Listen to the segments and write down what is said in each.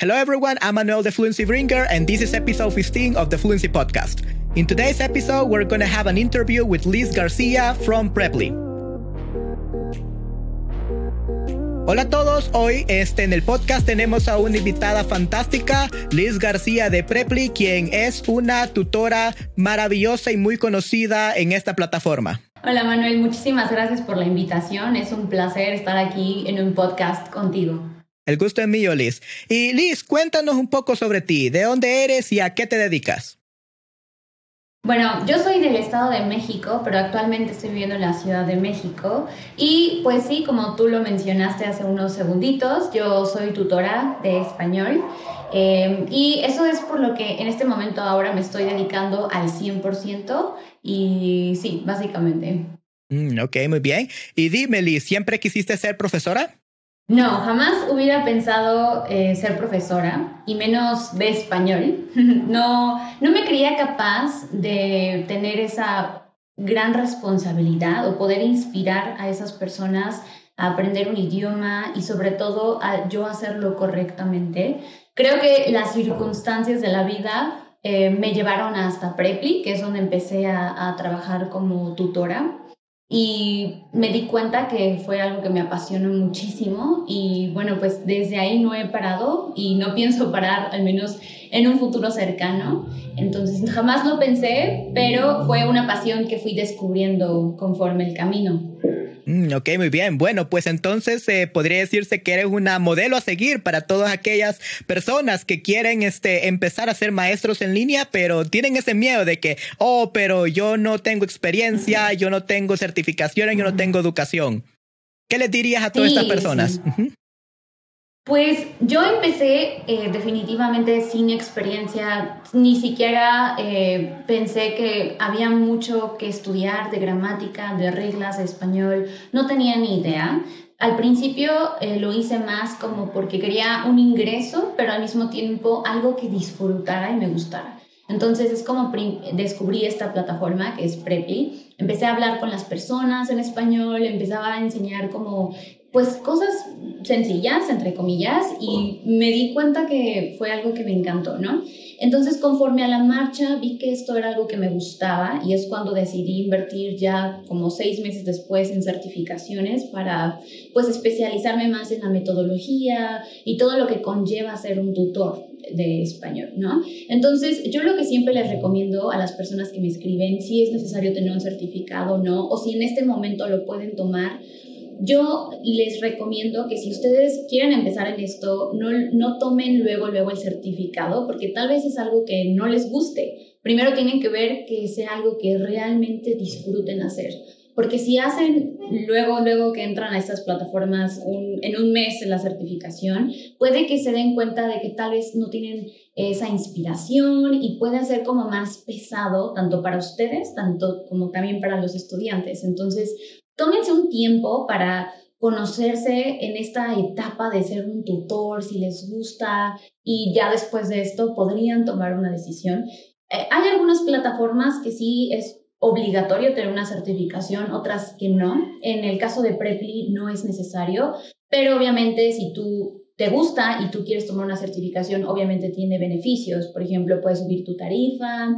Hello, everyone. I'm Manuel, the Fluency Bringer, and this is episode 15 of the Fluency Podcast. In today's episode, we're going to have an interview with Liz Garcia from Preply. Hola a todos, hoy este, en el podcast tenemos a una invitada fantástica, Liz García de Preply, quien es una tutora maravillosa y muy conocida en esta plataforma. Hola Manuel, muchísimas gracias por la invitación. Es un placer estar aquí en un podcast contigo. El gusto es mío, Liz. Y Liz, cuéntanos un poco sobre ti, de dónde eres y a qué te dedicas. Bueno, yo soy del Estado de México, pero actualmente estoy viviendo en la Ciudad de México. Y pues sí, como tú lo mencionaste hace unos segunditos, yo soy tutora de español. Eh, y eso es por lo que en este momento ahora me estoy dedicando al 100%. Y sí, básicamente. Mm, ok, muy bien. Y dime, Liz, ¿siempre quisiste ser profesora? No, jamás hubiera pensado eh, ser profesora y menos de español. no, no me creía capaz de tener esa gran responsabilidad o poder inspirar a esas personas a aprender un idioma y sobre todo a yo hacerlo correctamente. Creo que las circunstancias de la vida eh, me llevaron hasta Preply, que es donde empecé a trabajar como tutora y me di cuenta que fue algo que me apasionó muchísimo y bueno, pues desde ahí no he parado y no pienso parar al menos en un futuro cercano. Entonces jamás lo pensé, pero fue una pasión que fui descubriendo conforme el camino. Mm, ok, muy bien. Bueno, pues entonces eh, podría decirse que eres una modelo a seguir para todas aquellas personas que quieren este, empezar a ser maestros en línea, pero tienen ese miedo de que, oh, pero yo no tengo experiencia, yo no tengo certificación, yo no tengo educación. ¿Qué les dirías a todas estas personas? Pues yo empecé eh, definitivamente sin experiencia, ni siquiera eh, pensé que había mucho que estudiar de gramática, de reglas, de español, no tenía ni idea. Al principio eh, lo hice más como porque quería un ingreso, pero al mismo tiempo algo que disfrutara y me gustara. Entonces es como descubrí esta plataforma que es Preply. Empecé a hablar con las personas en español, empezaba a enseñar como pues cosas sencillas, entre comillas, y me di cuenta que fue algo que me encantó, ¿no? Entonces, conforme a la marcha, vi que esto era algo que me gustaba y es cuando decidí invertir ya como seis meses después en certificaciones para, pues, especializarme más en la metodología y todo lo que conlleva ser un tutor de español, ¿no? Entonces, yo lo que siempre les recomiendo a las personas que me escriben, si es necesario tener un certificado o no, o si en este momento lo pueden tomar, yo les recomiendo que si ustedes quieren empezar en esto, no, no tomen luego, luego el certificado, porque tal vez es algo que no les guste. Primero tienen que ver que sea algo que realmente disfruten hacer. Porque si hacen luego, luego que entran a estas plataformas en un mes en la certificación, puede que se den cuenta de que tal vez no tienen esa inspiración y puede ser como más pesado tanto para ustedes, tanto como también para los estudiantes. Entonces, tómense un tiempo para conocerse en esta etapa de ser un tutor, si les gusta, y ya después de esto podrían tomar una decisión. Eh, hay algunas plataformas que sí es obligatorio tener una certificación, otras que no. En el caso de Preply no es necesario, pero obviamente si tú te gusta y tú quieres tomar una certificación, obviamente tiene beneficios. Por ejemplo, puedes subir tu tarifa,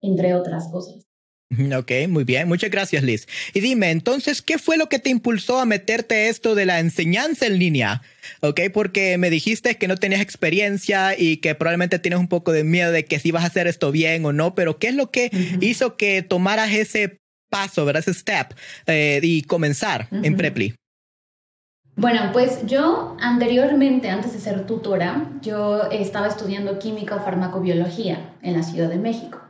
entre otras cosas. Ok, muy bien. Muchas gracias, Liz. Y dime, entonces, ¿qué fue lo que te impulsó a meterte esto de la enseñanza en línea? Ok, porque me dijiste que no tenías experiencia y que probablemente tienes un poco de miedo de que si vas a hacer esto bien o no, pero ¿qué es lo que hizo que tomaras ese paso, ¿verdad? Ese step eh, y comenzar en Preply? Bueno, pues yo anteriormente, antes de ser tutora, yo estaba estudiando química o farmacobiología en la Ciudad de México.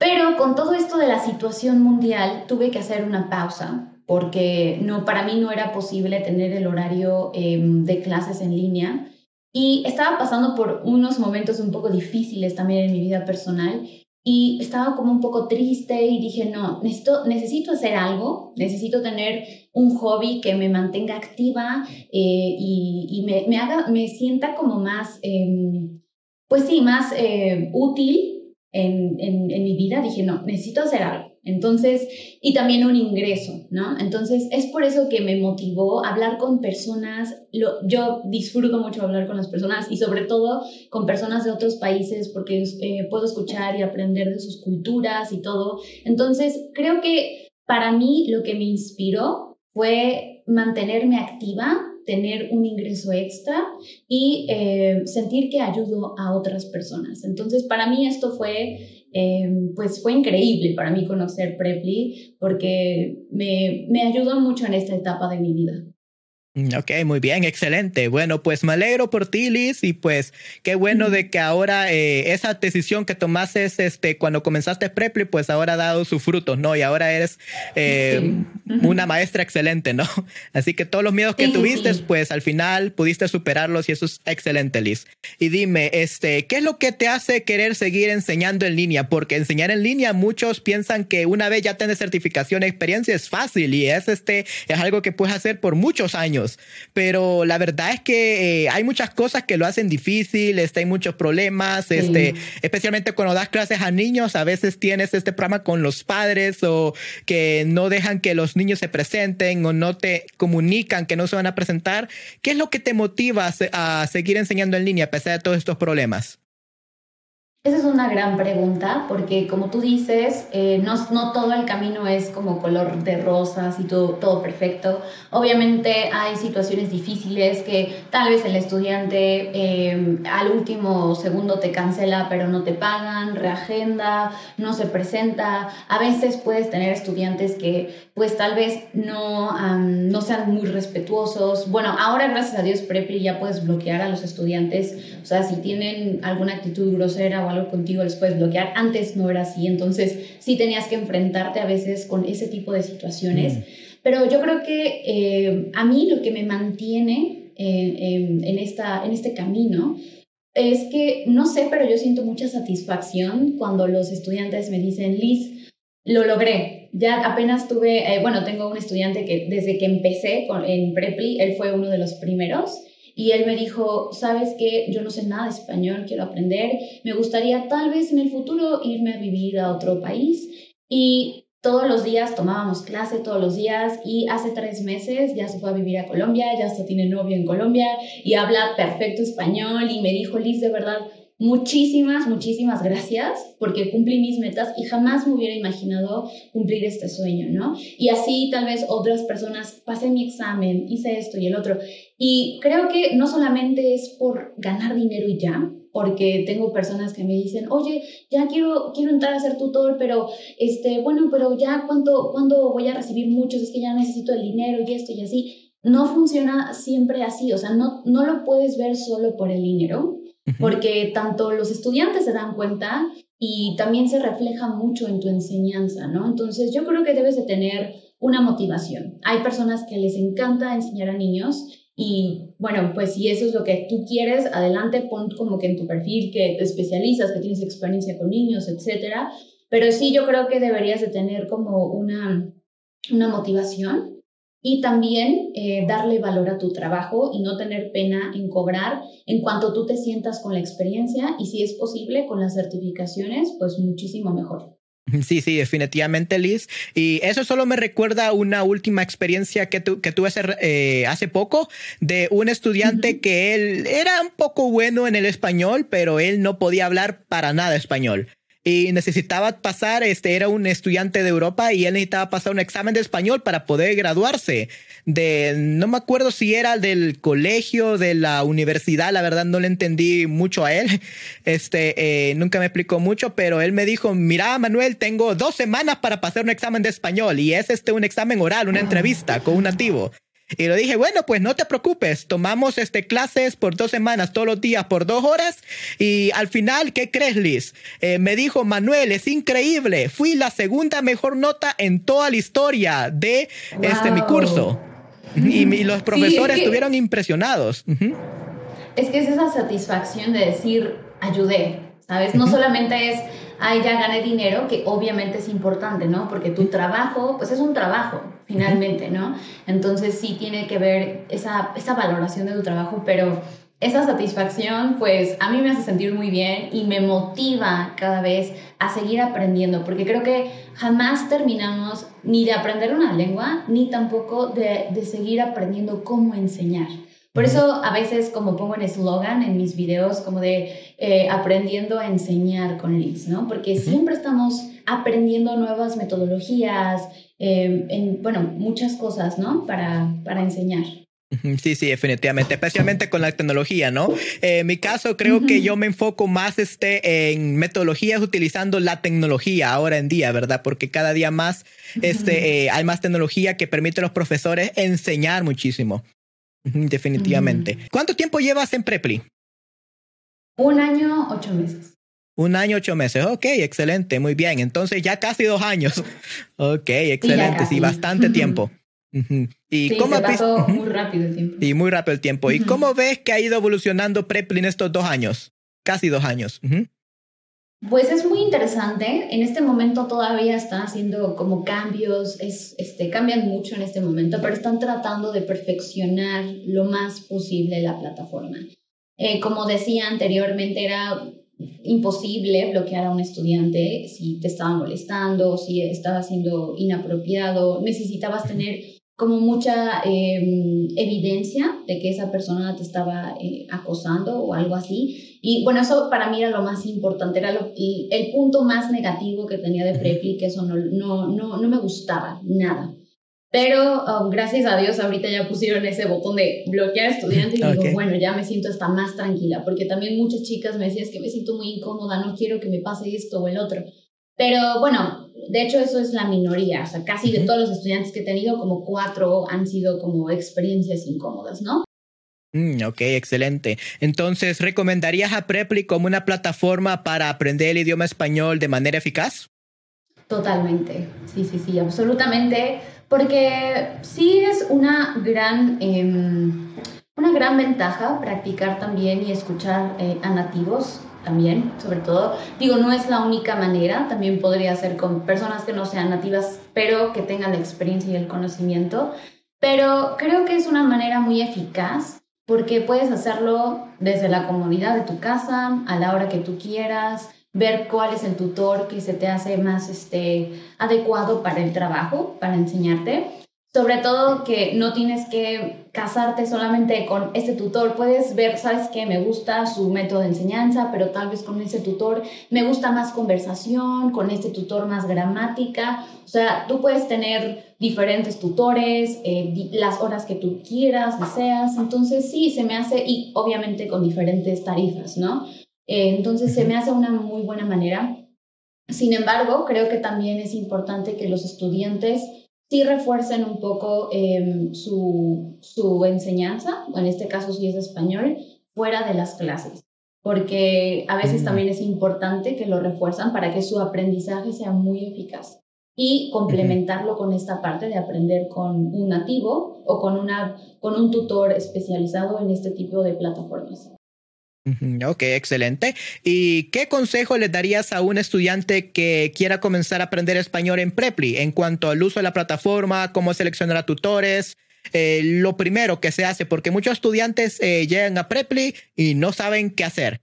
Pero con todo esto de la situación mundial, tuve que hacer una pausa porque no, para mí no era posible tener el horario em, de clases en línea. Y estaba pasando por unos momentos un poco difíciles también en mi vida personal y estaba como un poco triste y dije, no, necesito, necesito hacer algo, necesito tener un hobby que me mantenga activa eh, y, me, me, haga, me sienta como más, em, pues sí, más eh, útil en, en, mi vida, dije, no, necesito hacer algo. Entonces, y también un ingreso, ¿no? Entonces, es por eso que me motivó hablar con personas, lo, yo disfruto mucho hablar con las personas y sobre todo con personas de otros países porque eh, puedo escuchar y aprender de sus culturas y todo. Entonces, creo que para mí lo que me inspiró fue mantenerme activa, tener un ingreso extra y eh, sentir que ayudo a otras personas. Entonces, para mí esto fue Em, pues fue increíble para mí conocer Preply porque me, me ayudó mucho en esta etapa de mi vida. Mm, ok, muy bien, excelente. Bueno, pues me alegro por ti, Liz, y pues qué bueno de que ahora eh, esa decisión que tomaste este, cuando comenzaste Preply, pues ahora ha dado sus frutos, ¿no? Y ahora eres eh, una maestra excelente, ¿no? Así que todos los miedos que tuviste, pues al final pudiste superarlos y eso es excelente, Liz. Y dime, este, ¿qué es lo que te hace querer seguir enseñando en línea? Porque enseñar en línea, muchos piensan que una vez ya tienes certificación y experiencia es fácil y es, este, es algo que puedes hacer por muchos años pero la verdad es que eh, hay muchas cosas que lo hacen difícil, este, hay muchos problemas, este, especialmente cuando das clases a niños, a veces tienes este problema con los padres o que no dejan que los niños se presenten o no te comunican que no se van a presentar. ¿Qué es lo que te motiva a seguir enseñando en línea a pesar de todos estos problemas? Esa es una gran pregunta porque como tú dices, eh, no, no, todo el camino es como color de rosas y todo, todo perfecto. Obviamente hay situaciones difíciles que tal vez el estudiante eh, al último segundo te cancela pero no te pagan, reagenda, no se presenta. A veces puedes tener estudiantes que pues tal vez no, no sean muy respetuosos. Bueno, ahora gracias a Dios Preply ya puedes bloquear a los estudiantes. O sea, si tienen alguna actitud grosera o algo contigo les puedes bloquear. Antes no era así, entonces sí tenías que enfrentarte a veces con ese tipo de situaciones. Mm. Pero yo creo que eh, a mí lo que me mantiene en, esta, en este camino es que, no sé, pero yo siento mucha satisfacción cuando los estudiantes me dicen, Liz, lo logré. Ya apenas tuve, eh, bueno, tengo un estudiante que desde que empecé con, en Preply, él fue uno de los primeros y él me dijo, sabes que yo no sé nada de español, quiero aprender, me gustaría tal vez en el futuro irme a vivir a otro país. Y todos los días tomábamos clase, todos los días, y hace tres meses ya se fue a vivir a Colombia, ya hasta tiene novio en Colombia y habla perfecto español y me dijo, Liz, de verdad, Muchísimas, muchísimas gracias porque cumplí mis metas y jamás me hubiera imaginado cumplir este sueño, ¿no? Y así tal vez otras personas, pasé mi examen, hice esto y el otro. Y creo que no solamente es por ganar dinero y ya, porque tengo personas que me dicen, oye, ya quiero, quiero entrar a ser tutor, pero, este, bueno, pero ya cuánto, cuándo voy a recibir muchos, es que ya necesito el dinero y esto y así. No funciona siempre así, o sea, no, no lo puedes ver solo por el dinero, porque tanto los estudiantes se dan cuenta y también se refleja mucho en tu enseñanza, ¿no? Entonces yo creo que debes de tener una motivación. Hay personas que les encanta enseñar a niños y bueno, pues si eso es lo que tú quieres, adelante, pon como que en tu perfil que te especializas, que tienes experiencia con niños, etcétera. Pero sí yo creo que deberías de tener como una, una motivación y también eh, darle valor a tu trabajo y no tener pena en cobrar en cuanto tú te sientas con la experiencia y si es posible con las certificaciones, pues muchísimo mejor. Sí, sí, definitivamente, Liz. Y eso solo me recuerda una última experiencia que, tu, que tuve hace, eh, hace poco de un estudiante que él era un poco bueno en el español, pero él no podía hablar para nada español y necesitaba pasar, este era un estudiante de Europa y él necesitaba pasar un examen de español para poder graduarse de, no me acuerdo si era del colegio, de la universidad, la verdad no le entendí mucho a él, este, eh, nunca me explicó mucho, pero él me dijo, mira Manuel, tengo dos semanas para pasar un examen de español y es este un examen oral, una entrevista con un nativo. Y le dije, bueno, pues no te preocupes, tomamos este, clases por dos semanas, todos los días, por dos horas. Y al final, ¿qué crees, Liz? Eh, me dijo, Manuel, es increíble, fui la segunda mejor nota en toda la historia de este, mi curso. Y, los profesores estuvieron impresionados. Es que es esa satisfacción de decir, ayudé, ¿sabes? No solamente es ahí ya gané dinero, que obviamente es importante, ¿no? Porque tu trabajo, pues es un trabajo, finalmente, ¿no? Entonces sí tiene que ver esa, esa valoración de tu trabajo, pero esa satisfacción, pues a mí me hace sentir muy bien y me motiva cada vez a seguir aprendiendo, porque creo que jamás terminamos ni de aprender una lengua, ni tampoco de, de seguir aprendiendo cómo enseñar. Por eso a veces como pongo en eslogan en mis videos como de eh, aprendiendo a enseñar con Liz, ¿no? Porque siempre estamos aprendiendo nuevas metodologías, eh, en, bueno, muchas cosas, ¿no? Para, para enseñar. Sí, sí, definitivamente, especialmente con la tecnología, ¿no? en mi caso, creo que yo me enfoco más este, en metodologías utilizando la tecnología ahora en día, ¿verdad? Porque cada día más este, eh, hay más tecnología que permite a los profesores enseñar muchísimo. Definitivamente. ¿Cuánto tiempo llevas en Preply? Un año, ocho meses. Un año, ocho meses. Ok, excelente, muy bien. Entonces ya casi dos años. Ok, excelente, sí, bastante tiempo. ¿Y sí, cómo pasó muy rápido el tiempo. Y muy rápido el tiempo. ¿Y cómo ves que ha ido evolucionando Preply en estos dos años? Casi dos años. Pues es muy interesante. En este momento todavía están haciendo como cambios, es, este, cambian mucho en este momento, pero están tratando de perfeccionar lo más posible la plataforma. Eh, como decía anteriormente, era imposible bloquear a un estudiante si te estaba molestando, si estaba siendo inapropiado. Necesitabas tener como mucha em, evidencia de que esa persona te estaba eh, acosando o algo así. Y bueno, eso para mí era lo más importante, era el, punto más negativo que tenía de Preply, que eso no, no, no, no me gustaba, nada. Pero um, gracias a Dios ahorita ya pusieron ese botón de bloquear estudiantes y digo, bueno, ya me siento hasta más tranquila, porque también muchas chicas me decían, es que me siento muy incómoda, no quiero que me pase esto o el otro. Pero bueno, de hecho eso es la minoría, o sea, casi de todos los estudiantes que he tenido, como cuatro han sido como experiencias incómodas, ¿no? Mm, ok, excelente. Entonces, ¿recomendarías a Preply como una plataforma para aprender el idioma español de manera eficaz? Totalmente, sí, sí, sí, absolutamente, porque sí es una gran, em, una gran ventaja practicar también y escuchar eh, a nativos también, sobre todo. Digo, no es la única manera, también podría ser con personas que no sean nativas, pero que tengan la experiencia y el conocimiento. Pero creo que es una manera muy eficaz porque puedes hacerlo desde la comodidad de tu casa, a la hora que tú quieras, ver cuál es el tutor que se te hace más este, adecuado para el trabajo, para enseñarte. Sobre todo que no tienes que casarte solamente con este tutor. Puedes ver, sabes que me gusta su método de enseñanza, pero tal vez con ese tutor me gusta más conversación, con este tutor más gramática. O sea, tú puedes tener diferentes tutores, eh, las horas que tú quieras, deseas. Entonces sí, se me hace, y obviamente con diferentes tarifas, ¿no? Eh, entonces se me hace una muy buena manera. Sin embargo, creo que también es importante que los estudiantes sí refuercen un poco em, su, su enseñanza, en este caso si es español, fuera de las clases, porque a veces mm. también es importante que lo refuerzan para que su aprendizaje sea muy eficaz y complementarlo con esta parte de aprender con un nativo o con, una, con un tutor especializado en este tipo de plataformas. Ok, excelente. ¿Y qué consejo le darías a un estudiante que quiera comenzar a aprender español en Preply en cuanto al uso de la plataforma, cómo seleccionar a tutores? Eh, lo primero que se hace, porque muchos estudiantes eh, llegan a Preply y no saben qué hacer.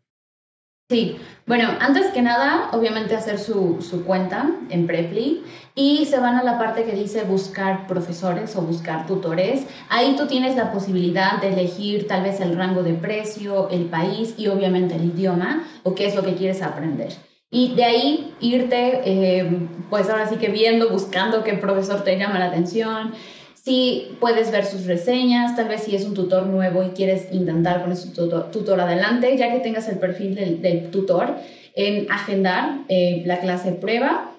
Sí, bueno, antes que nada, obviamente hacer su, su, cuenta en Preply y se van a la parte que dice buscar profesores o buscar tutores. Ahí tú tienes la posibilidad de elegir tal vez el rango de precio, el país y obviamente el idioma o qué es lo que quieres aprender. Y de ahí irte, eh, pues ahora sí que viendo, buscando qué profesor te llama la atención, Sí, puedes ver sus reseñas, tal vez si es un tutor nuevo y quieres intentar con ese tutor, adelante, ya que tengas el perfil del, tutor, en agendar eh, la clase prueba.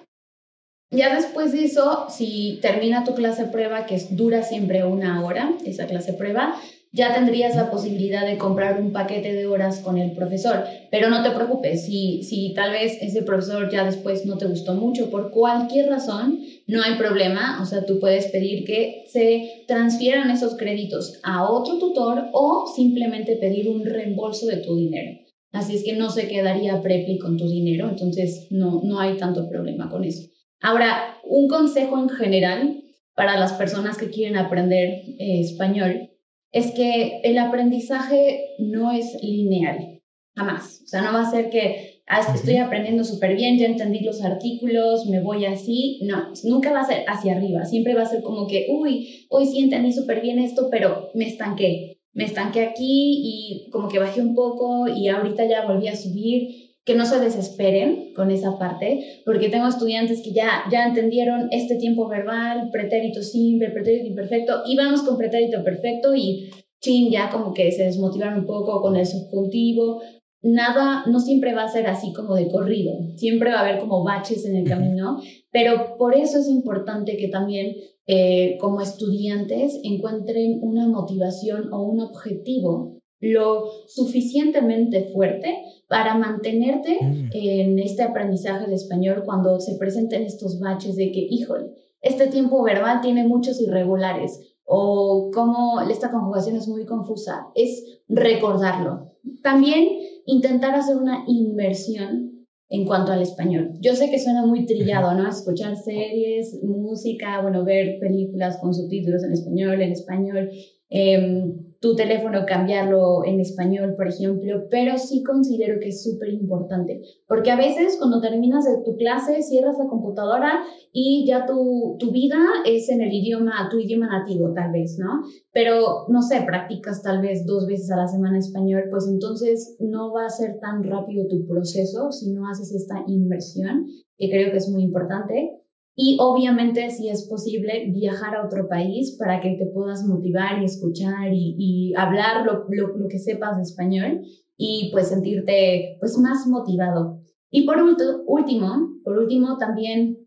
Ya después de eso, si termina tu clase prueba, que dura siempre una hora, esa clase prueba, ya tendrías la posibilidad de comprar un paquete de horas con el profesor. Pero no te preocupes, si, si tal vez ese profesor ya después no te gustó mucho por cualquier razón, no hay problema. O sea, tú puedes pedir que se transfieran esos créditos a otro tutor o simplemente pedir un reembolso de tu dinero. Así es que no se quedaría Preply con tu dinero, entonces no, no hay tanto problema con eso. Ahora, un consejo en general para las personas que quieren aprender eh, español es que el aprendizaje no es lineal, jamás. O sea, no va a ser que ah, estoy aprendiendo súper bien, ya entendí los artículos, me voy así. No, nunca va a ser hacia arriba. Siempre va a ser como que, uy, hoy sí entendí súper bien esto, pero me estanqué. Me estanqué aquí y como que bajé un poco y ahorita ya volví a subir que no se desesperen con esa parte, porque tengo estudiantes que ya, ya entendieron este tiempo verbal, pretérito simple, pretérito imperfecto, y vamos con pretérito perfecto y chin, ya como que se desmotivan un poco con el subjuntivo. Nada, no siempre va a ser así como de corrido, siempre va a haber como baches en el camino, pero por eso es importante que también eh, como estudiantes encuentren una motivación o un objetivo lo suficientemente fuerte para mantenerte mm. en este aprendizaje de español cuando se presenten estos baches de que, híjole, este tiempo verbal tiene muchos irregulares o como esta conjugación es muy confusa, es recordarlo. También intentar hacer una inversión en cuanto al español. Yo sé que suena muy trillado, ¿no? Escuchar series, música, bueno, ver películas con subtítulos en español, en español. Eh, tu teléfono cambiarlo en español, por ejemplo, pero sí considero que es súper importante, porque a veces cuando terminas de tu clase cierras la computadora y ya tu, tu vida es en el idioma, tu idioma nativo tal vez, ¿no? Pero no sé, practicas tal vez dos veces a la semana español, pues entonces no va a ser tan rápido tu proceso si no haces esta inversión, que creo que es muy importante. Y obviamente, si es posible, viajar a otro país para que te puedas motivar y escuchar y, hablar lo, lo, que sepas de español y pues sentirte pues más motivado. Y por último, por último también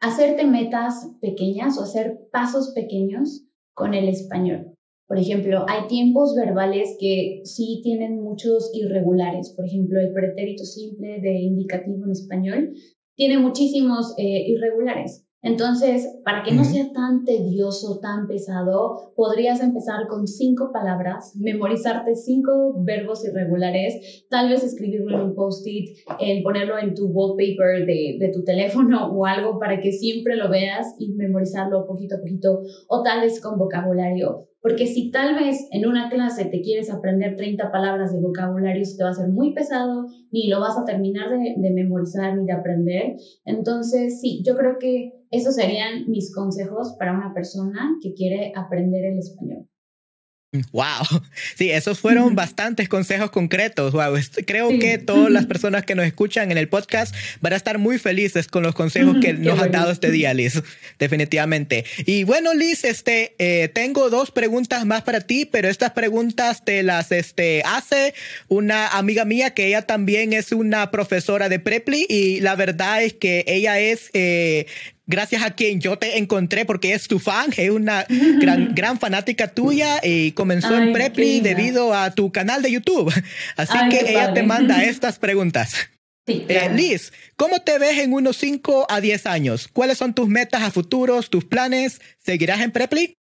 hacerte metas pequeñas o hacer pasos pequeños con el español. Por ejemplo, hay tiempos verbales que sí tienen muchos irregulares. Por ejemplo, el pretérito simple de indicativo en español tiene muchísimos eh, irregulares. Entonces, para que no sea tan tedioso, tan pesado, podrías empezar con cinco palabras, memorizarte cinco verbos irregulares, tal vez escribirlo en un post-it, en ponerlo en tu wallpaper de, de tu teléfono o algo para que siempre lo veas y memorizarlo poquito a poquito, o tal vez con vocabulario. Porque si tal vez en una clase te quieres aprender 30 palabras de vocabulario, te va a ser muy pesado, ni lo vas a terminar de, de memorizar ni de aprender. Entonces, sí, yo creo que esos serían mis consejos para una persona que quiere aprender el español. Wow, sí, esos fueron bastantes consejos concretos. Wow, creo que todas las personas que nos escuchan en el podcast van a estar muy felices con los consejos que nos han dado este día, Liz. Definitivamente. Y bueno, Liz, este, eh, tengo dos preguntas más para ti, pero estas preguntas te las este, hace una amiga mía que ella también es una profesora de Preply y la verdad es que ella es eh, gracias a quien yo te encontré porque es tu fan, es una gran, gran fanática tuya y comenzó en Preply debido a tu canal de YouTube. Así que ella te manda estas preguntas. Eh, Liz, ¿cómo te ves en unos 5 a 10 años? ¿Cuáles son tus metas a futuros, tus planes? ¿Seguirás en Preply?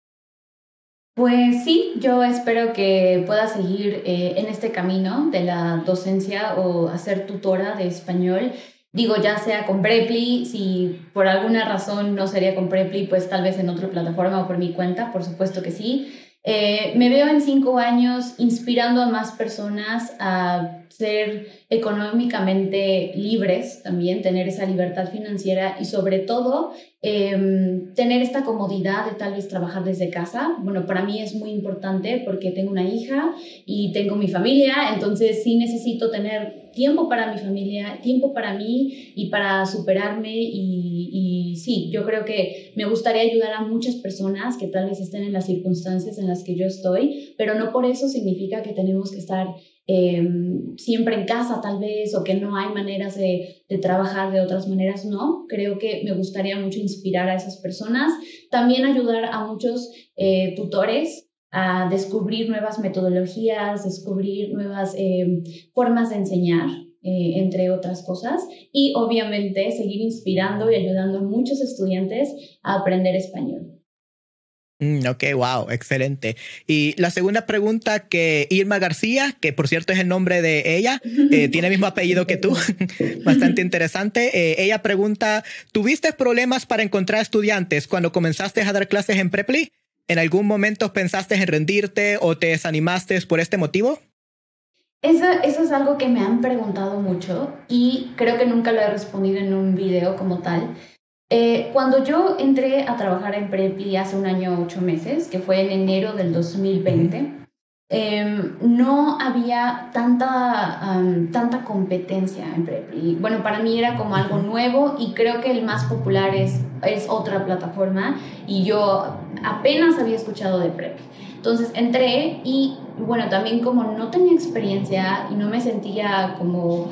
Pues sí, yo espero que pueda seguir eh, en este camino de la docencia o hacer tutora de español Digo, ya sea con Preply, si por alguna razón no sería con Preply, pues tal vez en otra plataforma o por mi cuenta, por supuesto que sí. Eh, me veo en cinco años inspirando a más personas a ser económicamente libres, también tener esa libertad financiera y sobre todo em, tener esta comodidad de tal vez trabajar desde casa. Bueno, para mí es muy importante porque tengo una hija y tengo mi familia, entonces sí necesito tener tiempo para mi familia, tiempo para mí y para superarme y, sí, yo creo que me gustaría ayudar a muchas personas que tal vez estén en las circunstancias en las que yo estoy, pero no por eso significa que tenemos que estar Em, siempre en casa tal vez o que no hay maneras de, trabajar de otras maneras, no. Creo que me gustaría mucho inspirar a esas personas. También ayudar a muchos eh, tutores a descubrir nuevas metodologías, descubrir nuevas em, formas de enseñar, eh, entre otras cosas. Y obviamente seguir inspirando y ayudando a muchos estudiantes a aprender español. Mm, ok, wow, excelente. Y la segunda pregunta que Irma García, que por cierto es el nombre de ella, eh, tiene el mismo apellido que tú, bastante interesante. Eh, ella pregunta, ¿tuviste problemas para encontrar estudiantes cuando comenzaste a dar clases en Preply? ¿En algún momento pensaste en rendirte o te desanimaste por este motivo? Eso, eso, es algo que me han preguntado mucho y creo que nunca lo he respondido en un video como tal. Eh, cuando yo entré a trabajar en Preply hace un año, ocho meses, que fue en enero del 2020, Em, no había tanta, tanta competencia en Preply. Bueno, para mí era como algo nuevo y creo que el más popular es, es otra plataforma y yo apenas había escuchado de Preply. Entonces entré y bueno, también como no tenía experiencia y no me sentía como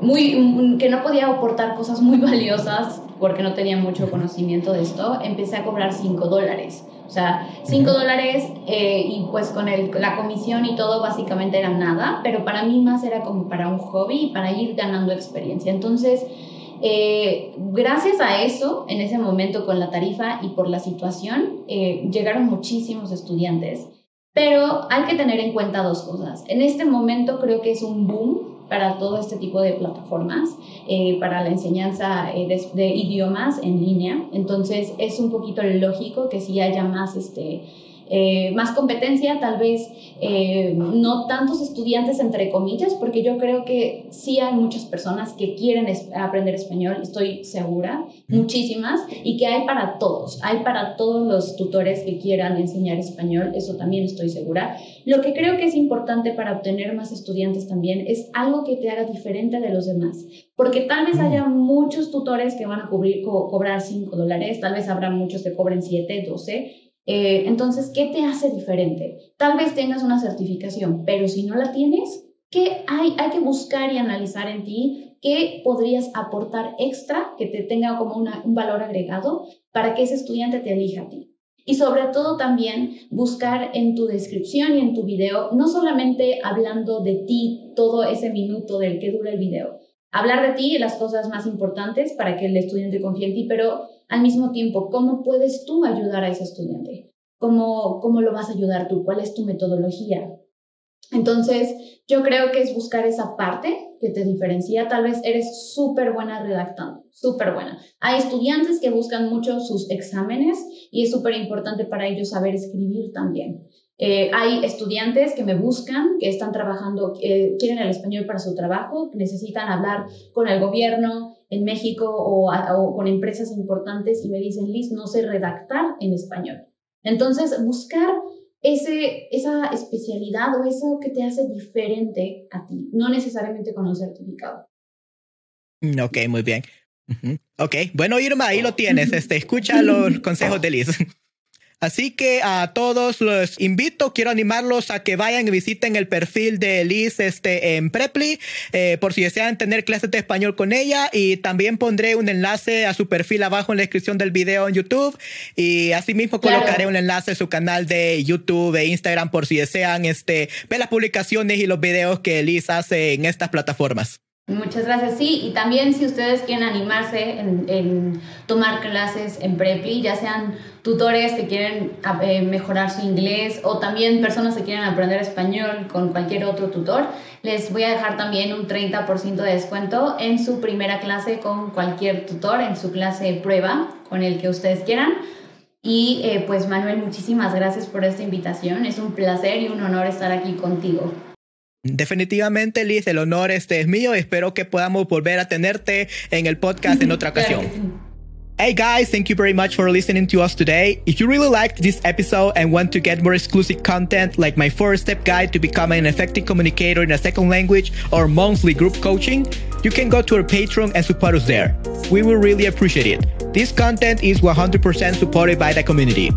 muy, que no podía aportar cosas muy valiosas porque no tenía mucho conocimiento de esto, empecé a cobrar 5 dólares. O sea, 5 dólares eh, y pues con el, la comisión y todo básicamente era nada, pero para mí más era como para un hobby y para ir ganando experiencia. Entonces, eh, gracias a eso, en ese momento con la tarifa y por la situación, eh, llegaron muchísimos estudiantes. Pero hay que tener en cuenta dos cosas. En este momento creo que es un boom para todo este tipo de plataformas, eh, para la enseñanza de, idiomas en línea. Entonces es un poquito lógico que si haya más este, eh, más competencia, tal vez eh, no tantos estudiantes entre comillas, porque yo creo que sí hay muchas personas que quieren aprender español, estoy segura, muchísimas, y que hay para todos, hay para todos los tutores que quieran enseñar español, eso también estoy segura. Lo que creo que es importante para obtener más estudiantes también es algo que te haga diferente de los demás, porque tal vez haya muchos tutores que van a cubrir, cobrar 5 dólares, tal vez habrá muchos que cobren 7, 12, eh, entonces, ¿qué te hace diferente? Tal vez tengas una certificación, pero si no la tienes, ¿qué hay? Hay que buscar y analizar en ti qué podrías aportar extra que te tenga como un valor agregado para que ese estudiante te elija a ti. Y sobre todo también buscar en tu descripción y en tu video, no solamente hablando de ti todo ese minuto del que dura el video, hablar de ti y las cosas más importantes para que el estudiante confíe en ti, pero al mismo tiempo, ¿cómo puedes tú ayudar a ese estudiante? ¿Cómo, cómo lo vas a ayudar tú? ¿Cuál es tu metodología? Entonces, yo creo que es buscar esa parte que te diferencia. Tal vez eres súper buena redactando, súper buena. Hay estudiantes que buscan mucho sus exámenes y es súper importante para ellos saber escribir también. Eh, hay estudiantes que me buscan, que están trabajando, eh, quieren el español para su trabajo, necesitan hablar con el gobierno en México o, con empresas importantes y me dicen, Liz, no sé redactar en español. Entonces, buscar ese, esa especialidad o eso que te hace diferente a ti, no necesariamente con un certificado. Mm, ok, muy bien. Ok, bueno Irma, ahí lo tienes. Este, escucha los consejos de Liz. Así que a todos los invito, quiero animarlos a que vayan y visiten el perfil de Liz este, en Preply, eh, por si desean tener clases de español con ella. Y también pondré un enlace a su perfil abajo en la descripción del video en YouTube. Y asimismo colocaré un enlace a su canal de YouTube e Instagram por si desean este, ver las publicaciones y los videos que Liz hace en estas plataformas. Muchas gracias. Sí, y también si ustedes quieren animarse en, tomar clases en Preply, ya sean tutores que quieren eh, mejorar su inglés o también personas que quieren aprender español con cualquier otro tutor, les voy a dejar también un 30% de descuento en su primera clase con cualquier tutor, en su clase prueba con el que ustedes quieran. Y eh, pues Manuel, muchísimas gracias por esta invitación. Es un placer y un honor estar aquí contigo. Definitivamente, Liz, el honor este es mío. Espero que podamos volver a tenerte en el podcast en otra ocasión. Hey guys, thank you very much for listening to us today. If you really liked this episode and want to get more exclusive content like my four step guide to becoming an effective communicator in a second language or monthly group coaching, you can go to our Patreon and support us there. We will really appreciate it. This content is 100% supported by the community.